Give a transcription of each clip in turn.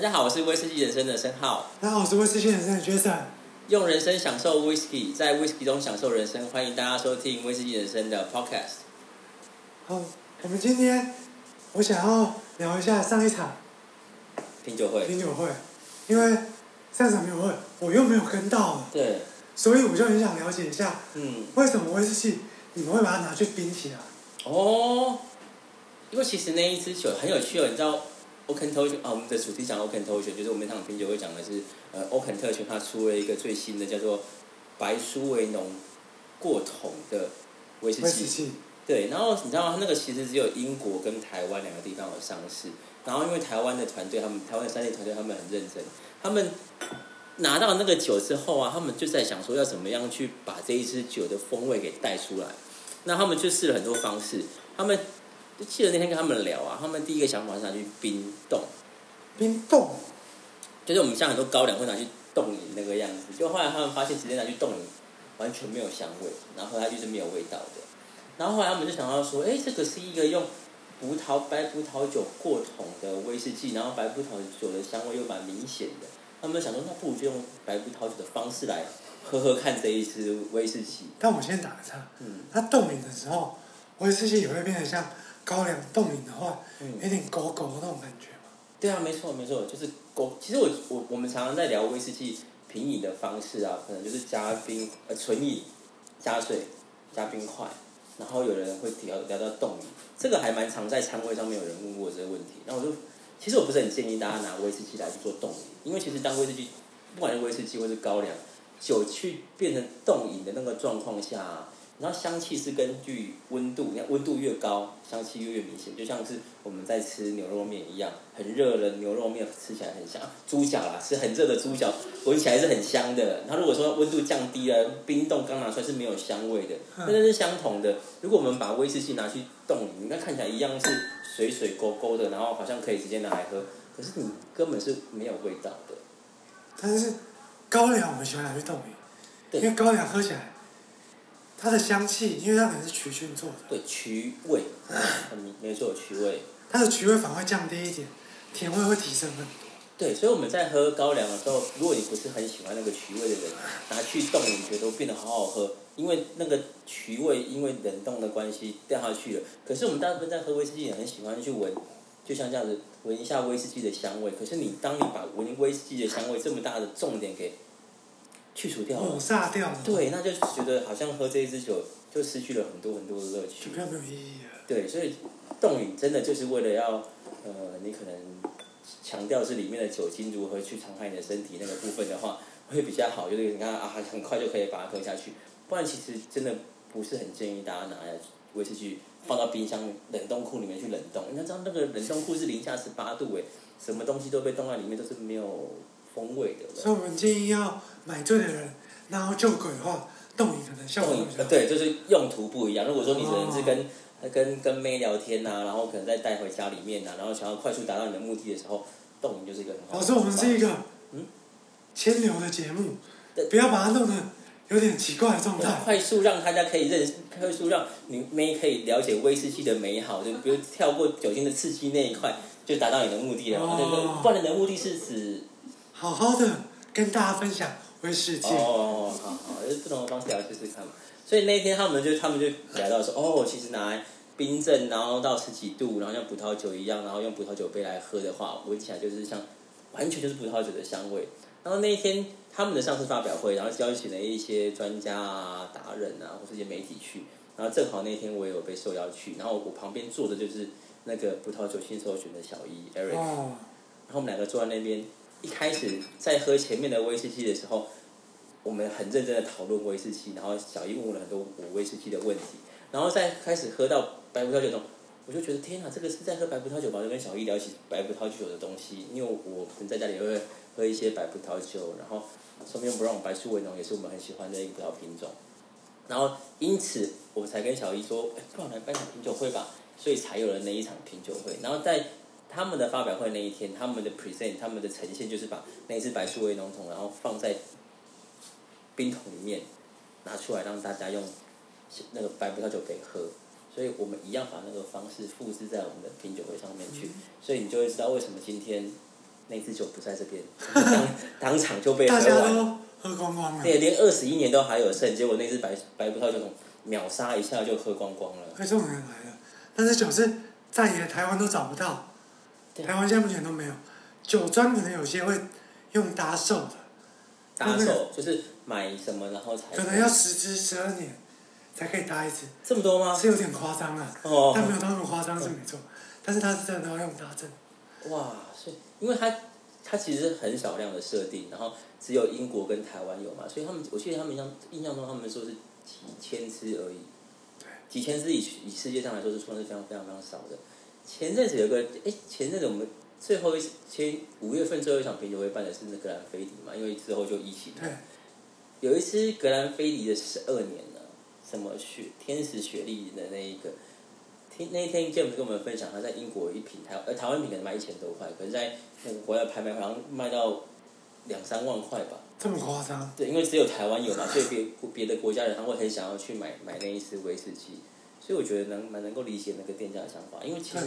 大家好，我是威士忌人生的申浩，大家好，我是威士忌人生的 Jason。用人生享受 whisky，在 whisky 中享受人生，欢迎大家收听威士忌人生的 podcast。好，我们今天我想要聊一下上一场品酒会，品酒会，因为上一场品酒会我又没有跟到，对，所以我就很想了解一下，嗯，为什么威士忌你们会把它拿去冰起来？哦，因为其实那一支酒很有趣哦，你知道 Oaken t o s h 啊，我们的主题讲 Oaken t o s h 就是我们那场品酒会讲的是，呃，Oaken 特权它出了一个最新的叫做白苏维农过桶的威士忌，威士忌，对，然后你知道吗？那个其实只有英国跟台湾两个地方有上市。然后因为台湾的团队，他们台湾的三 D 团队他们很认真，他们拿到那个酒之后啊，他们就在想说要怎么样去把这一支酒的风味给带出来。那他们就试了很多方式，他们就记得那天跟他们聊啊，他们第一个想法是拿去冰冻，冰冻，就是我们像很多高粱会拿去冻饮那个样子，就后来他们发现直接拿去冻饮完全没有香味，然后它就是没有味道的。然后后来他们就想到说，哎，这个是一个用葡萄白葡萄酒过桶的威士忌，然后白葡萄酒的香味又蛮明显的。他们想说，那不如就用白葡萄酒的方式来喝喝看这一支威士忌。但我先打个岔，嗯它冻饮的时候，威士忌也会变得像高粱冻饮的话，嗯，有点狗狗的那种感觉嘛。对啊，没错没错，就是勾。其实我我我们常常在聊威士忌品饮的方式啊，可能就是加冰呃纯饮、加水、加冰块，然后有人会聊聊到冻饮，这个还蛮常在餐会上面有人问过这个问题。那我就其实我不是很建议大家拿威士忌来去做冻饮，因为其实当威士忌不管是威士忌或是高粱酒去变成冻饮的那个状况下、啊。然后香气是根据温度，你看温度越高，香气越越明显，就像是我们在吃牛肉面一样，很热的牛肉面吃起来很香，猪脚啦是很热的猪脚，闻起来是很香的。然后如果说温度降低了，冰冻刚拿出来是没有香味的，嗯那这是相同的。如果我们把威士忌拿去冻饮，应该看起来一样是水水勾勾的，然后好像可以直接拿来喝，可是你根本是没有味道的。但是高粱我们喜欢拿去冻，对因为高粱喝起来，它的香气，因为它可能是曲菌做的，对，曲味，没错，曲味。它的曲味反而会降低一点，甜味会提升很多。对，所以我们在喝高粱的时候，如果你不是很喜欢那个曲味的人，拿去冻，你觉得都变得好好喝，因为那个曲味因为冷冻的关系掉下去了。可是我们大部分在喝威士忌也很喜欢去闻，就像这样子闻一下威士忌的香味。可是你当你把闻威士忌的香味这么大的重点给去除掉了抹，煞掉了，对，那就觉得好像喝这一支酒就失去了很多很多的乐趣就。比较没有意义了。对，所以冻饮真的就是为了要，呃，你可能强调是里面的酒精如何去伤害你的身体那个部分的话，会比较好。就是你看啊，很快就可以把它喝下去。不然其实真的不是很建议大家拿来威士忌放到冰箱冷冻库里面去冷冻。你看知道那个冷冻库是零下十八度诶，什么东西都被冻在里面都是没有风味的。所以我们建议要买醉的人，然后就鬼的话，冻饮可能效果比较对，就是用途不一样。如果说你可能是跟、跟跟妹聊天呐、然后可能再带回家里面呐、然后想要快速达到你的目的的时候，冻饮就是一个很好的老师，我们是一个嗯牵流的节目，不要把它弄得有点奇怪的状态。快速让大家可以认识，快速让你妹可以了解威士忌的美好，就比如跳过酒精的刺激那一块，就达到你的目的了嘛。哦对对？不然你的目的是指好好的跟大家分享威士忌。哦，好好，就是不同的方式来试试看嘛。所以那一天他们就他们就来到说，哦，其实拿来冰镇，然后到十几度，然后像葡萄酒一样，然后用葡萄酒杯来喝的话，闻起来就是像完全就是葡萄酒的香味。然后那一天他们的上市发表会，然后邀请了一些专家啊、达人啊，或是一些媒体去。然后正好那天我也有被受邀去，然后我旁边坐的就是那个葡萄酒新手选的小一 Eric，哦，然后我们两个坐在那边，一开始在喝前面的威士忌的时候，我们很认真的讨论威士忌，然后小姨问了很多我威士忌的问题，然后再开始喝到白葡萄酒中，我就觉得天哪，这个是在喝白葡萄酒吧？就跟小姨聊起白葡萄酒的东西，因为我可能在家里也会喝一些白葡萄酒，然后说明不让我白苏维农也是我们很喜欢的一个品种，然后因此我才跟小姨说，哎，不然来办场品酒会吧，所以才有了那一场品酒会，然后在。他们的发表会那一天，他们的 present，他们的呈现就是把那一支白苏维农桶，然后放在冰桶里面拿出来让大家用那个白葡萄酒杯喝，所以我们一样把那个方式复制在我们的品酒会上面去，所以你就会知道为什么今天那支酒不在这边，当 当场就被喝大家完。都喝光光了。对，连二十一年都还有剩，结果那支白白葡萄酒桶秒杀一下就喝光光了。可是重点来了，但是酒是在野台湾都找不到，对台湾现在目前都没有。酒庄可能有些会用搭售的，搭手就是买什么然后才可能要十支十二年才可以搭一支，这么多吗？是有点夸张啊，哦，但没有到那么夸张是没错。但是它是真的要用搭证，哇，是因为它它其实很少量的设定，然后只有英国跟台湾有嘛，所以他们我记得他们印象印象中他们说是几千支而已，几千支以以世界上来说是算是非常非常非常少的。前阵子有个哎，前阵子我们最后一前五月份最后一场品酒会办的是那格兰菲迪嘛，因为之后就疫情嘛。对，有一支格兰菲迪的十二年了，什么雪天使雪莉的那一个，听那一天 James 跟我们分享，他在英国一瓶台呃台湾瓶可能卖一千多块，可是在那个国外拍卖好像卖到两三万块吧。这么夸张，对，因为只有台湾有嘛，所以别别的国家人他会很想要去买买那一支威士忌，所以我觉得能蛮能够理解那个店家的想法，因为其实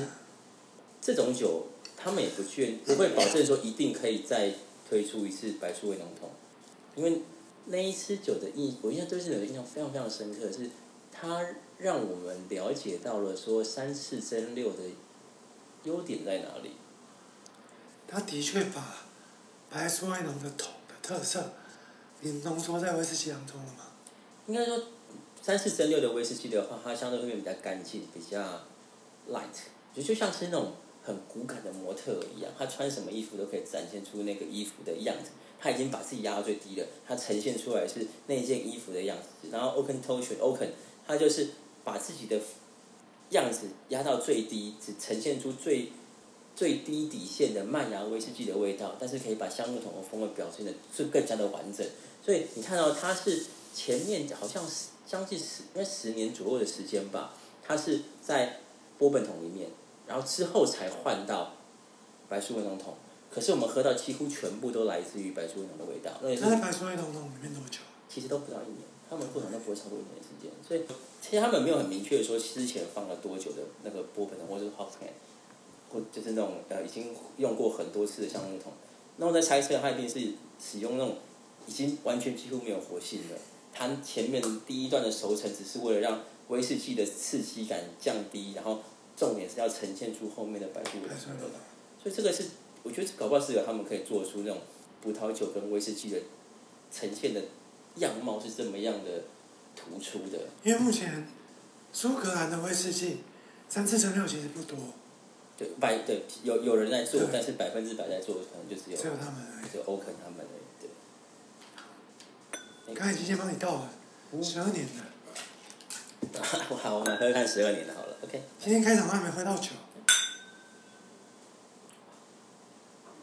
这种酒他们也不确不会保证说一定可以再推出一次白醋味浓桶，因为那一次酒的印，我印象对这种印象非常非常深刻，是它让我们了解到了说三四蒸六的优点在哪里。它的确把白醋味浓的桶的特色，你浓缩在威士忌当中了吗？应该说，三四蒸六的威士忌的话，它相对会比较干净，比较 light，就就像是那种很骨感的模特一样，他穿什么衣服都可以展现出那个衣服的样子。他已经把自己压到最低了，他呈现出来是那件衣服的样子。然后 open t o s h n Oaken，他就是把自己的样子压到最低，只呈现出最最低底线的麦芽威士忌的味道，但是可以把橡木桶的风味表现的是更加的完整。所以你看到它是前面好像是将近十应该十年左右的时间吧，它是在波本桶里面，然后之后才换到白苏维浓桶。可是我们喝到几乎全部都来自于白苏维浓的味道，那也是在白苏维浓桶里面多久？其实都不到一年，他们不可能都不会超过一年时间，所以其实他们没有很明确说之前放了多久的那个波本桶或者是 hot can，或就是那种呃已经用过很多次的橡木桶。那我在猜测，它一定是使用那种已经完全几乎没有活性的，它前面第一段的熟成只是为了让威士忌的刺激感降低，然后重点是要呈现出后面的白苏维浓的味道。所以这个是我觉得搞不好是有他们可以做出那种葡萄酒跟威士忌的呈现的样貌是这么样的突出的。因为目前苏格兰的威士忌三次蒸馏其实不多，对，百对有有人在做，但是百分之百在做的可能就只有只有他们有欧肯他们而已。对。刚才已经先帮你倒了，十二年了，好，我们喝喝看十二年的好了，OK。今天开场都还没喝到酒，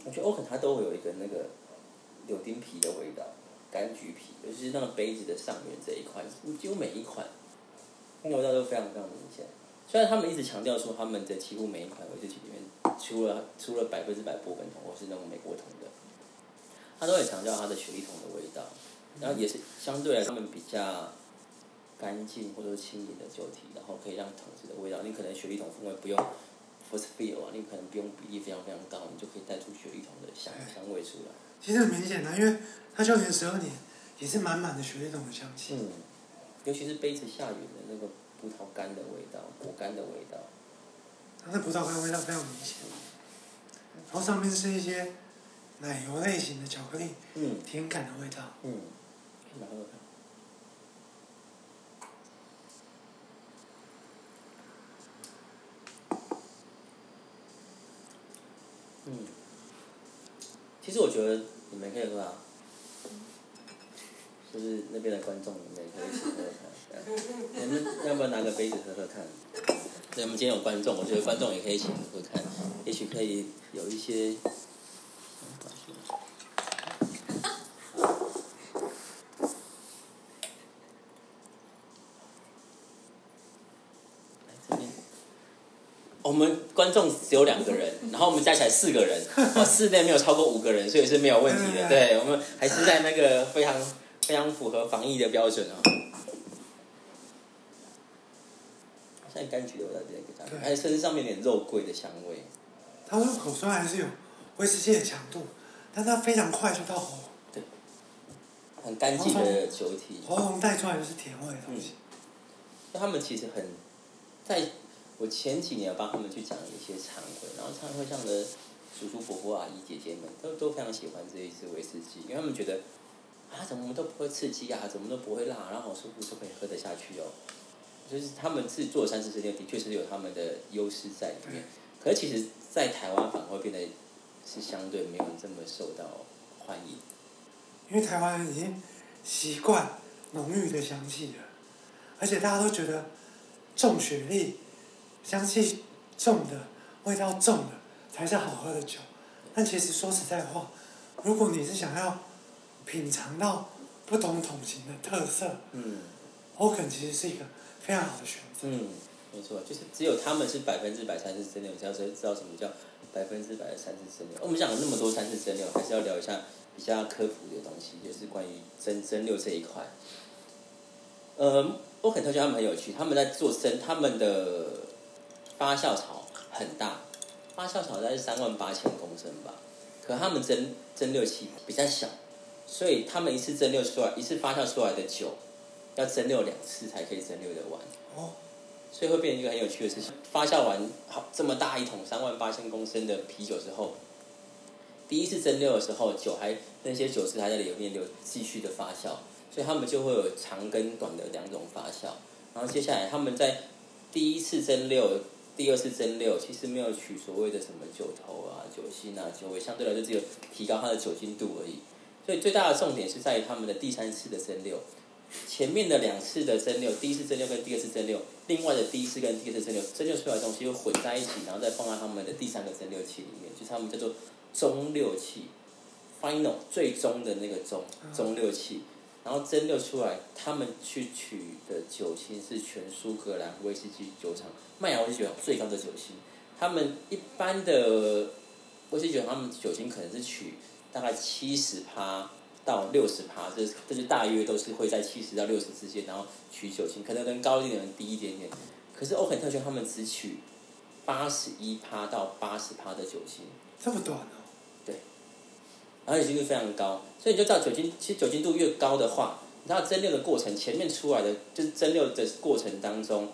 我觉得欧肯它都会有一个那个柳丁皮的味道，柑橘皮，尤其是那个杯子的上缘这一块，几乎每一款，那个味道都非常非常明显。虽然他们一直强调说他们的几乎每一款威士忌里面，除了除了百分之百波本桶或是那种美国桶的，他都会强调它的雪莉桶的味道，然后也是相对来他们比较干净或者是轻盈的酒体，然后可以让桶子的味道，你可能雪莉桶风味不用 first feel 啊，你可能不用比例非常非常高，你就可以带出雪莉桶的香香味出来。其实很明显的，因为它就连十二年也是满满的雪莉桶的香气。嗯，尤其是杯子下缘的那个葡萄干的味道，果干的味道。它的葡萄干味道非常明显，然后上面是一些奶油类型的巧克力嗯甜感的味道。嗯，嗯，其实我觉得你们可以喝啊，就是那边的观众，你们也可以一起喝喝看。你们要不要拿个杯子喝喝看？对，我们今天有观众，我觉得观众也可以一起喝喝看，也许可以有一些。这边我们观众只有两个人，然后我们加起来四个人，哦，室内没有超过五个人，所以是没有问题的。对，我们还是在那个非常非常符合防疫的标准哦。现在柑橘的味道有点给它，对还有甚至上面有点肉桂的香味。它入口酸还是有威士忌的强度，但它非常快就到喉咙，很干净的酒体。喉咙带出来就是甜味的东西。那他们其实很，在我前几年帮他们去讲一些餐会，然后餐会上的叔叔伯伯阿姨姐姐们都都非常喜欢这一支威士忌，因为他们觉得啊怎么都不会刺激啊，怎么都不会辣，然后好舒服，就可以喝得下去哦。就是他们自己做三四十年，的确是有他们的优势在里面。可是其实，在台湾反而会变得是相对没有这么受到欢迎。因为台湾人已经习惯浓郁的香气了，而且大家都觉得重雪莉、香气重的、味道重的才是好喝的酒。但其实说实在话，如果你是想要品尝到不同桶型的特色，嗯，欧肯其实是一个非常好的选择。嗯，没错，就是只有他们是百分之百三次蒸馏，你才知道什么叫百分之百的三次蒸馏。我们讲了那么多三次蒸馏，还是要聊一下比较科普的东西，就是关于真真六这一块。呃，欧肯特轩他们很有趣，他们在做生，他们的发酵槽很大，发酵槽大概是三万八千公升吧，可他们蒸蒸馏器比较小，所以他们一次蒸馏出来，一次发酵出来的酒，要蒸馏两次才可以蒸馏的完。哦，所以会变成一个很有趣的事情。发酵完好这么大一桶三万八千公升的啤酒之后，第一次蒸馏的时候，酒还那些酒质还在里面留继续的发酵，所以他们就会有长跟短的两种发酵。然后接下来他们在第一次蒸馏、第二次蒸馏，其实没有取所谓的什么酒头啊、酒心啊、酒味，相对来说只有提高它的酒精度而已。所以最大的重点是在于他们的第三次的蒸馏。前面的两次的蒸馏，第一次蒸馏跟第二次蒸馏，另外的第一次跟第二次蒸馏，蒸馏出来的东西又混在一起，然后再放在他们的第三个蒸馏器里面，就是他们叫做中六器，final 最终的那个中中六器，然后蒸馏出来，他们去取的酒精是全苏格兰威士忌酒厂麦芽威士忌酒厂最高的酒精，他们一般的威士忌酒，他们酒精可能是取大概七十趴。到六十趴，这这就大约都是会在七十到六十之间，然后取酒精，可能跟高一点的低一点点。可是欧肯特轩他们只取八十一趴到八十趴的酒精，这么短啊。对，然后酒精度非常高，所以你就知道酒精，其实酒精度越高的话，你知道蒸馏的过程，前面出来的就是蒸馏的过程当中，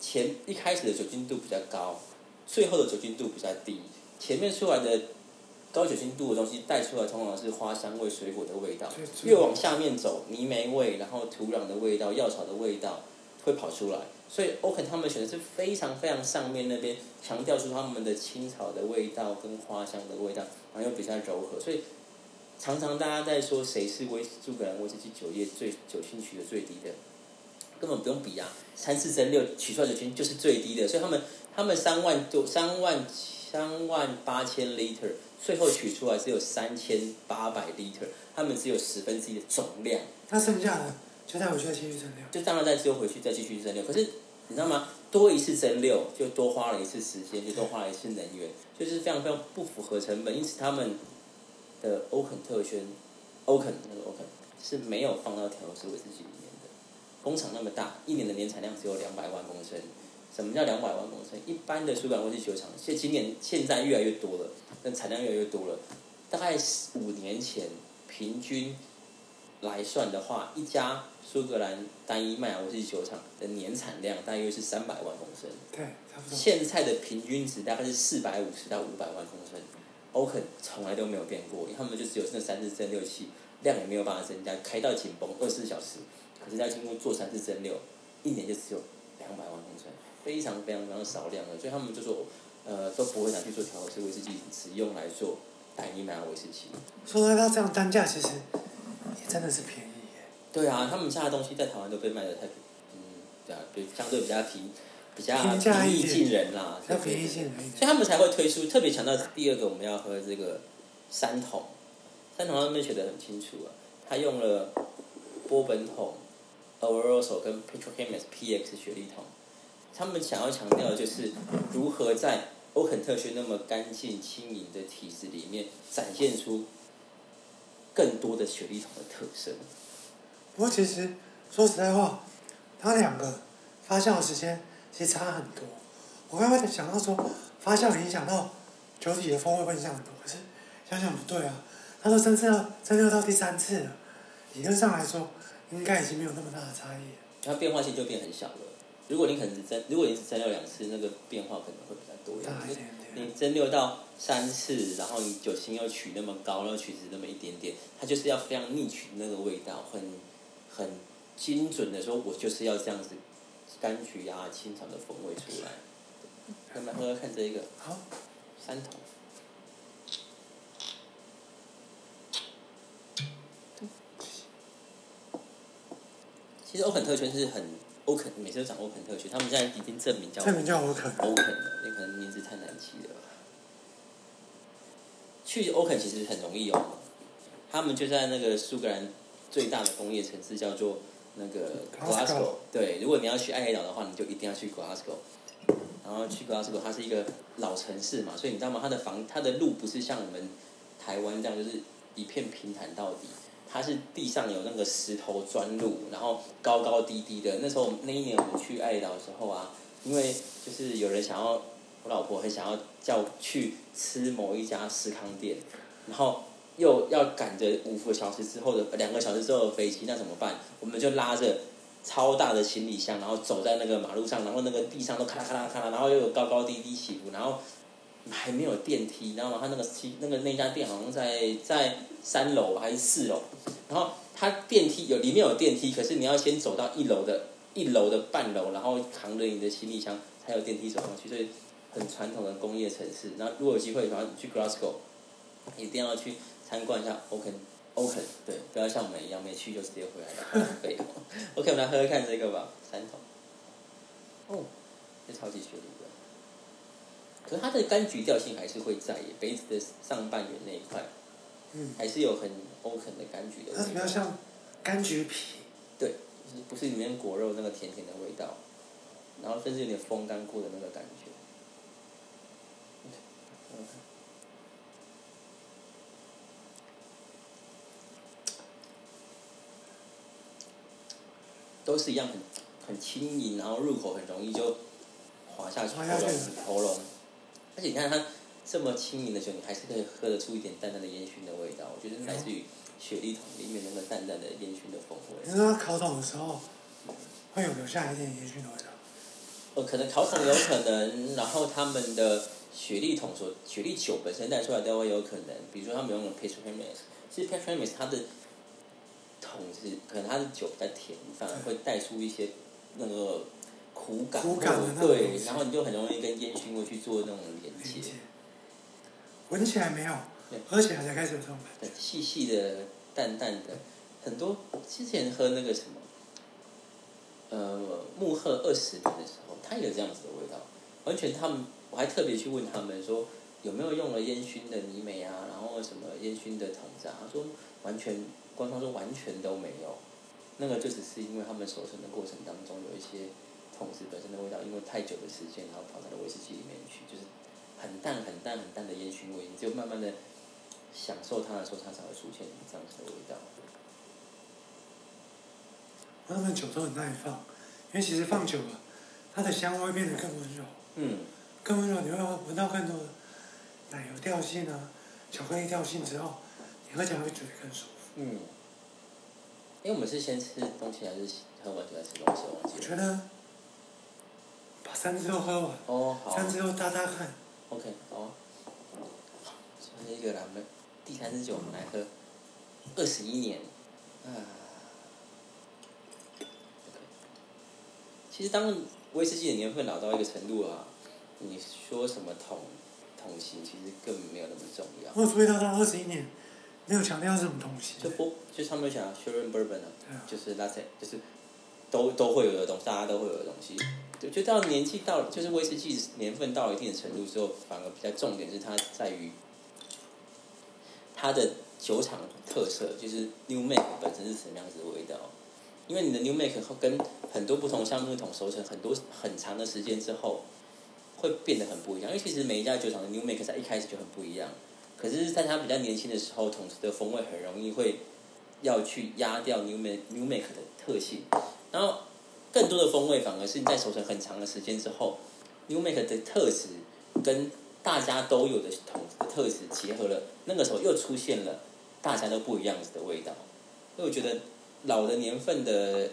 前一开始的酒精度比较高，最后的酒精度比较低，前面出来的。高酒精度的东西带出来，通常是花香味、水果的味道。越往下面走，泥煤味，然后土壤的味道、药草的味道会跑出来。所以欧肯他们选的是非常非常上面那边，强调出他们的青草的味道跟花香的味道，然后又比较柔和。所以常常大家在说谁是威苏格兰威士忌酒业最酒精取的最低的，根本不用比啊，三次蒸馏取出来的酒精就是最低的。所以他们他们三万就三万三万八千 liter。最后取出来只有三千八百 liter，他们只有十分之一的总量。那剩下的就带回去再继续蒸馏。就当然再丢回去再继续蒸馏。可是你知道吗？多一次蒸馏就多花了一次时间，就多花了一次能源，就是非常非常不符合成本。因此他们的欧肯特轩，欧肯那个欧肯是没有放到调式威士忌里面的。工厂那么大，一年的年产量只有两百万公升。什么叫两百万公升？一般的苏格兰威士忌酒厂，现今年现在越来越多了，但产量越来越多了。大概五年前平均来算的话，一家苏格兰单一麦芽威士忌酒厂的年产量大约是三百万公升。对，差不多。现在的平均值大概是四百五十到五百万公升。欧肯从来都没有变过，因为他们就只有那三次蒸馏器，量也没有办法增加，开到紧绷二十四小时。可是要经过做三次蒸馏，一年就只有两百万公升。非常非常非常少量的，所以他们就说，呃，都不会拿去做调和式威士忌，只用来做单一麦芽威士忌。说到这样单价，其实也真的是便宜耶。对啊，他们家的东西在台湾都被卖的太，嗯，对啊，比相对比较平，比较平易近人啦，比较平易近人。所以他们才会推出，特别强调第二个我们要喝这个三桶，三桶上面写的很清楚啊，他用了波本桶、Oloroso 跟 Petrochemist PX 雪莉桶。他们想要强调的就是如何在欧肯特区那么干净轻盈的体质里面展现出更多的雪莉桶的特色。不过其实说实在话，他两个发酵的时间其实差很多。我刚刚想到说发酵影响到酒体的风味会影响很多，可是想想不对啊，他说蒸馏蒸馏到第三次了，理论上来说应该已经没有那么大的差异了。它变化性就变很小了。如果你可能是蒸，如果你只蒸馏两次，那个变化可能会比较多一点。大一点点。你蒸馏到三次，然后你酒精又取那么高，然后取值那么一点点，它就是要非常逆取那个味道，很很精准的说，我就是要这样子，柑橘啊、清爽的风味出来。那么喝喝看这一个，好，三桶。其实欧肯特圈是很欧肯，每次都讲欧肯特圈，他们现在已经证明叫这名叫欧肯。欧肯了，那可能名字太难记了吧。去欧肯其实很容易哦，他们就在那个苏格兰最大的工业城市叫做那个 Glasgow。对，如果你要去爱黑岛的话，你就一定要去 Glasgow。然后去 Glasgow，它是一个老城市嘛，所以你知道吗？它的房，它的路不是像我们台湾这样，就是一片平坦到底。它是地上有那个石头砖路，然后高高低低的。那时候那一年我们去爱岛的时候啊，因为就是有人想要，我老婆很想要叫去吃某一家司康店，然后又要赶着五个小时之后的两个小时之后的飞机，那怎么办？我们就拉着超大的行李箱，然后走在那个马路上，然后那个地上都咔啦咔啦咔啦，然后又有高高低低起伏，然后还没有电梯，你知道吗？他那个七那个那家店好像在在三楼还是四楼，然后它电梯有里面有电梯，可是你要先走到一楼的一楼的半楼，然后扛着你的行李箱才有电梯走上去，所以很传统的工业城市。然后如果有机会的话，你去 Glasgow 一定要去参观一下 Oaken Oaken，对，不要像我们一样没去就直接回来了。OK，我们来喝喝看这个吧，三桶。哦，这超级雪梨的，可是它的柑橘调性还是会在耶，杯子的上半圆那一块。嗯，还是有很 open 的柑橘的它比味道，较像柑橘皮，对，就是不是里面果肉那个甜甜的味道，然后甚至有点风干过的那个感觉。嗯都是一样很很轻盈，然后入口很容易就滑下去喉咙喉咙，而且你看它这么轻盈的酒，你还是可以喝得出一点淡淡的烟熏的味道，我觉得是来自于雪莉桶里面那个淡淡的烟熏的风味。你说它烤桶的时候会有留下一点烟熏的味道。呃，可能烤桶有可能，然后他们的雪莉桶所雪莉酒本身带出来都会有可能，比如说他们用的 p a t r o n e s 其实 p a t r o n e s 它的桶是可能它的酒比较甜，反而会带出一些那个苦感，苦感的对然后你就很容易跟烟熏味去做那种连接。闻起来没有对，喝起来才开始有这种感觉。细细的、淡淡的，很多之前喝那个什么，呃，木鹤二十年的时候，它也有这样子的味道，完全他们我还特别去问他们说有没有用了烟熏的泥煤啊，然后什么烟熏的桶子啊，他说完全官方说完全都没有，那个就只是因为他们熟成的过程当中有一些桶子本身的味道，因为太久的时间，然后跑到了威士忌里面去，就是很淡很淡很淡的烟熏味，你只有慢慢的享受它的时候，它才会出现这样子的味道。他们酒都很耐放，因为其实放久了，它的香味会变得更温柔，嗯，更温柔，你会闻到更多的奶油调性啊、巧克力调性之后，你喝起来会觉得更舒服。嗯，因为我们是先吃东西还是喝完酒再吃东西？我忘记了。觉得把三支都喝完，哦，好三支都搭搭看，，OK，好啊。所以一个啦，我们第三支酒我们来喝，二十一年，啊。其实当威士忌的年份老到一个程度啊，你说什么桶桶型其实根本没有那么重要。我有注意到它二十一年没有强调是什么东西就，不就他们想 Sharon Bourbon 啊，就是那些就是都都会有的东西，大家都会有的东西。对，就到年纪到，就是威士忌年份到了一定的程度之后，反而比较重点是它在于它的酒厂特色，就是 New Make 本身是什么样子的味道。因为你的 New Make 跟很多不同橡木桶熟成很多很长的时间之后，会变得很不一样。因为其实每一家酒厂的 New Make 在一开始就很不一样，可是在它比较年轻的时候，桶子的风味很容易会要去压掉 New Make New Make 的特性，然后更多的风味反而是你在熟成很长的时间之后，New Make 的特质跟大家都有的桶子的特质结合了，那个时候又出现了大家都不一样子的味道。所以我觉得老的年份的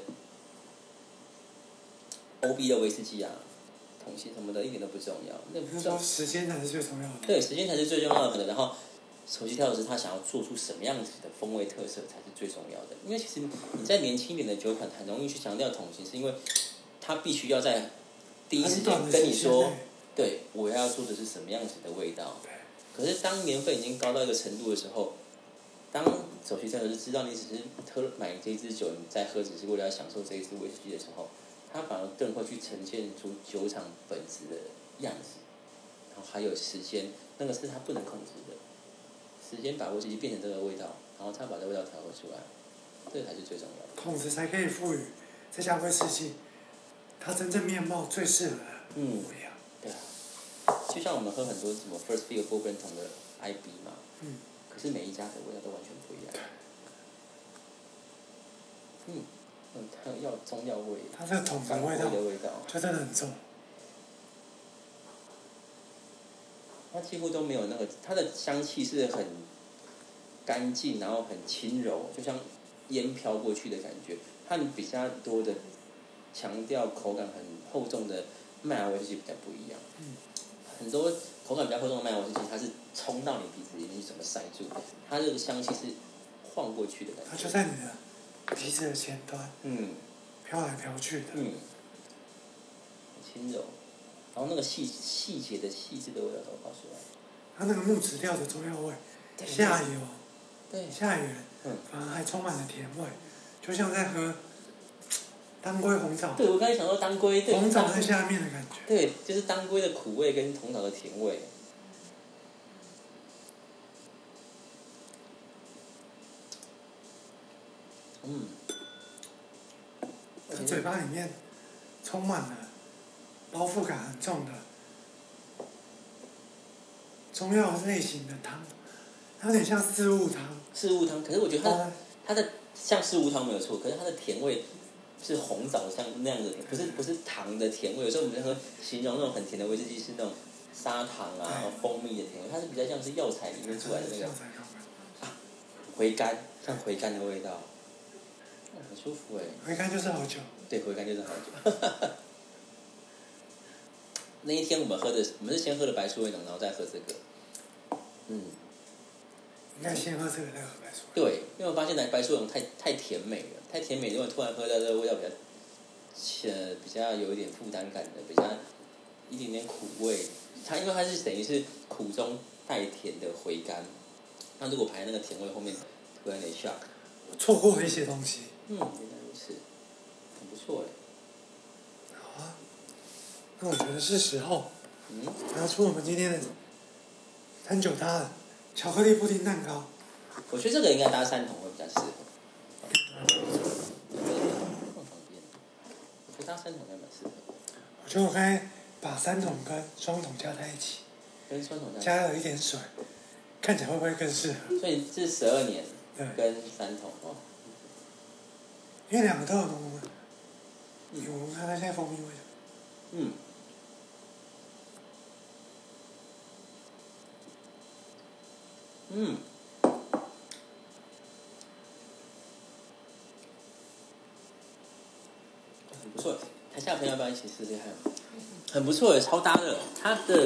O B 的威士忌啊，桶型什么的一点都不重要，那不是说时间才是最重要的。对，时间才是最重要的。然后，首席调酒师他想要做出什么样子的风味特色才是最重要的。因为其实你在年轻一点的酒款很容易去强调桶型，是因为他必须要在第一时间很短的跟你说对我要做的是什么样子的味道。可是当年份已经高到一个程度的时候，当首席调酒师知道你只是喝买这支酒，你在喝只是为了要享受这一支威士忌的时候，他反而更会去呈现出酒厂本质的样子，然后还有时间，那个是他不能控制的。时间把威士忌变成这个味道，然后他把这个味道调和出来，这个才是最重要的。控制才可以赋予这家威士忌它真正面貌最适合的嗯。对啊，就像我们喝很多什么 First Field Bourbon 桶的 IB 嘛，嗯，可是每一家的味道都完全不一样。嗯，嗯，它有药中药味，它这个桶子的味味道的味道，就真的很重。它几乎都没有那个，它的香气是很干净，然后很轻柔，就像烟飘过去的感觉。它比较多的强调口感很厚重的麦芽威士忌比较不一样。嗯很多口感比较厚重的麦芽威士忌，它是冲到你鼻子里面去怎么塞住，它这个香气是晃过去的感觉。它就在你的鼻子的前端嗯。飘来飘去的。嗯，很轻柔，然后那个细细节的细致的味道都跑出来。它那个木质调的中药味，对。下游对，下缘嗯，反而还充满了甜味，就像在喝当归红枣，对我刚才想说当归，对，红枣当在下面的感觉。对，就是当归的苦味跟红枣的甜味。嗯，他嘴巴里面充满了包覆感很重的中药类型的汤，它有点像四物汤。四物汤，可是我觉得它它它的像四物汤没有错，可是它的甜味是红枣像那样的甜，不是不是糖的甜味。有时候我们在喝形容那种很甜的威士忌是那种砂糖啊、蜂蜜的甜味，它是比较像是药材里面出来的那个回甘，像回甘的味道，哦很舒服哎。回甘就是好酒，对，回甘就是好酒。那一天我们喝的，我们是先喝的白醋味浓，然后再喝这个。嗯，应该先喝这个再喝白醋。对，因为我发现白白苏味浓太太甜美了，太甜美，如果突然喝到这个味道比较，呃，比较有一点负担感的，比较一点点苦味。它因为它是等于是苦中带甜的回甘，那如果排那个甜味后面，突然有点 shock。错过了一些东西。嗯，原来如此，很不错哎。好啊，那我觉得是时候嗯，拿出我们今天的三酒搭的巧克力布丁蛋糕。我觉得这个应该搭三桶会比较适合。我觉得搭三桶应该蛮适合，我觉得我刚才把三桶跟双桶加在一起，跟双桶加。加了一点水，看起来会不会更适合？所以是十二年对，跟三桶哦，因为两个都有浓浓的。你闻闻看它现在蜂蜜味道，嗯。嗯，很不错。台下朋友要不要一起试试看？很不错，超搭的。它的，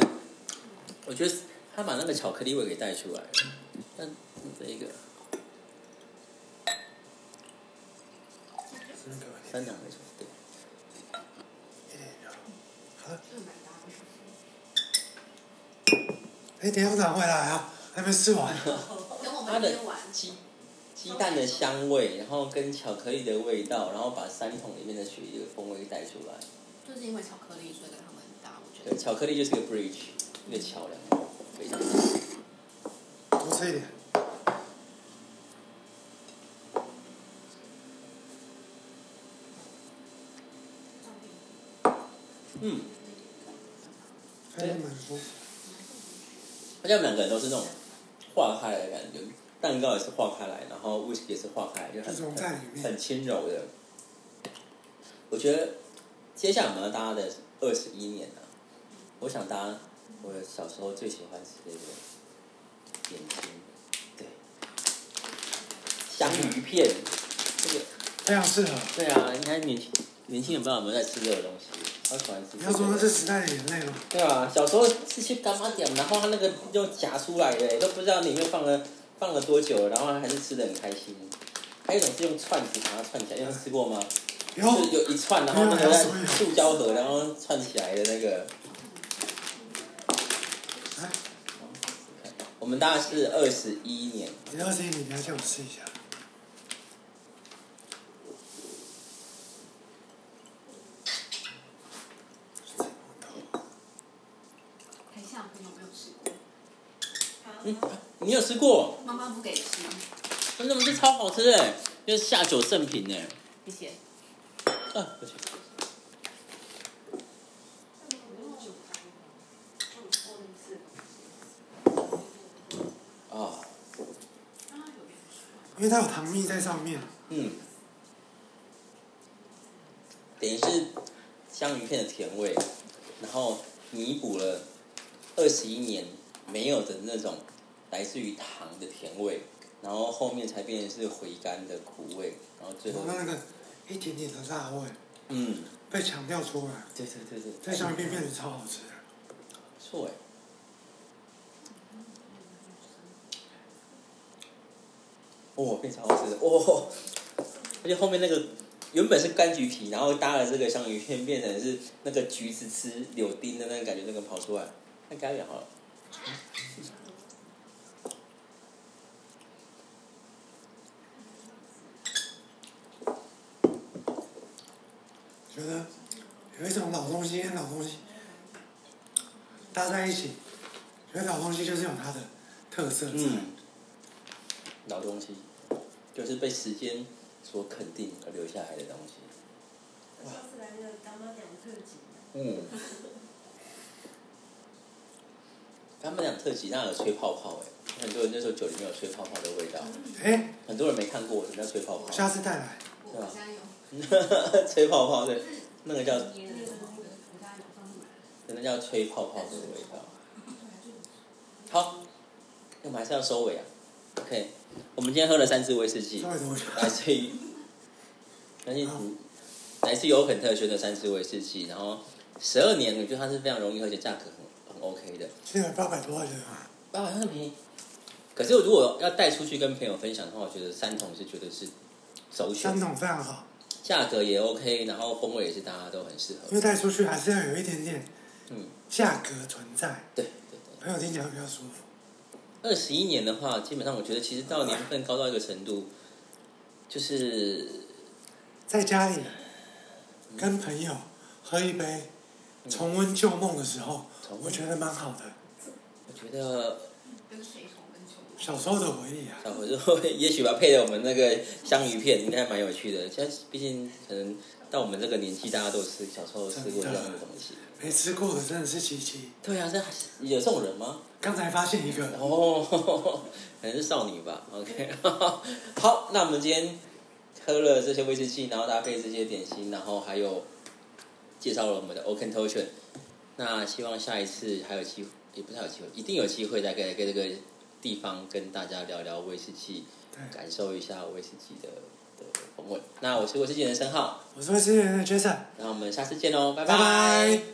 我觉得它把那个巧克力味给带出来了。那这一个三桶没错，对。哎，等下我赶快回来啊，还没吃完。它的鸡鸡蛋的香味，然后跟巧克力的味道，然后把三桶里面的雪梨的风味带出来。就是因为巧克力，所以跟他们搭，我觉对，巧克力就是个 bridge，一个桥梁，非常。多吃一点。嗯，还是蛮舒服。而且我们两个人都是那种化开来的感觉，蛋糕也是化开来，然后威士忌也是化开来，就很在里面很轻柔的。我觉得接下来我们要搭的二十一年啊，我想搭我小时候最喜欢吃这个点心，对，香鱼片，这个非常适合。对啊，应该年轻年轻人不知道有没有在吃这个东西，好喜欢吃、你要说那是时代的眼泪吗？对啊，小时候是去干妈店，然后他那个用夹出来的，都不知道里面放了放了多久，然后还是吃的很开心。还有一种是用串子把它串起来，你有吃过吗？有就是有一串，然后那个塑胶盒，然后串起来的那个。来，我们大概是二十一年，你二十一，你来叫我试一下。台下朋友没有吃过，嗯，你有吃过？妈妈不给吃，真的吗？是超好吃哎，就是下酒圣品哎。谢谢。啊，不行。啊，因为它有糖蜜在上面，嗯，等于是香鱼片的甜味，然后弥补了二十一年没有的那种来自于糖的甜味，然后后面才变成是回甘的苦味，然后最后那个一点点的辣味嗯，被强调出来，对对对对，这香鱼片变得超好吃的。不错哎。哦，变超好吃的哦！而且后面那个原本是柑橘皮，然后搭了这个香芋片，变成是那个橘子吃柳丁的那个感觉，那个跑出来，那该也好了。觉得有一种老东西跟老东西搭在一起，觉得老东西就是有它的特色在。嗯，老东西，就是被时间所肯定而留下来的东西。上次来那个干妈讲特辑，嗯。他们俩特辑那有吹泡泡哎，很多人那时候酒里面有吹泡泡的味道，哎，很多人没看过什么叫吹泡泡。下次带来。我我家有，吹泡泡对，那个叫。那叫吹泡泡的味道。好，那我们还是要收尾啊。OK，我们今天喝了三支威士忌。来自于，来自于来自于欧肯特轩的三支威士忌，然后十二年，我觉得它是非常容易喝，而且价格很很 OK 的，现在八百多块钱啊，八百很便宜。可是我如果要带出去跟朋友分享的话，我觉得三桶是绝对是首选三，桶非常好，价格也 OK，然后风味也是大家都很适合因。为带出去还是要有一点点嗯，价格存在，对对对。朋友听起来会比较舒服。二十一年的话，基本上我觉得其实到年份高到一个程度，就是在家里跟朋友喝一杯，重温旧梦的时候，我觉得蛮好的。我觉得跟水桶跟球。小时候的回忆啊，小时候也许吧，配着我们那个香鱼片，应该蛮有趣的。现在毕竟可能到我们这个年纪，大家都吃小时候吃过这样的东西。没吃过的真的是奇迹。对啊，这有这种人吗？刚才发现一个，哦，可能是少女吧。OK，好，那我们今天喝了这些威士忌，然后搭配这些点心，然后还有介绍了我们的 Oaken t o s h e n 那希望下一次还有机会，也不是还有机会，一定有机会再跟跟这个地方跟大家聊聊威士忌，感受一下威士忌的的风味。那我是威士忌人生浩，我是威士忌人的 Jason，那我们下次见喽，拜拜拜。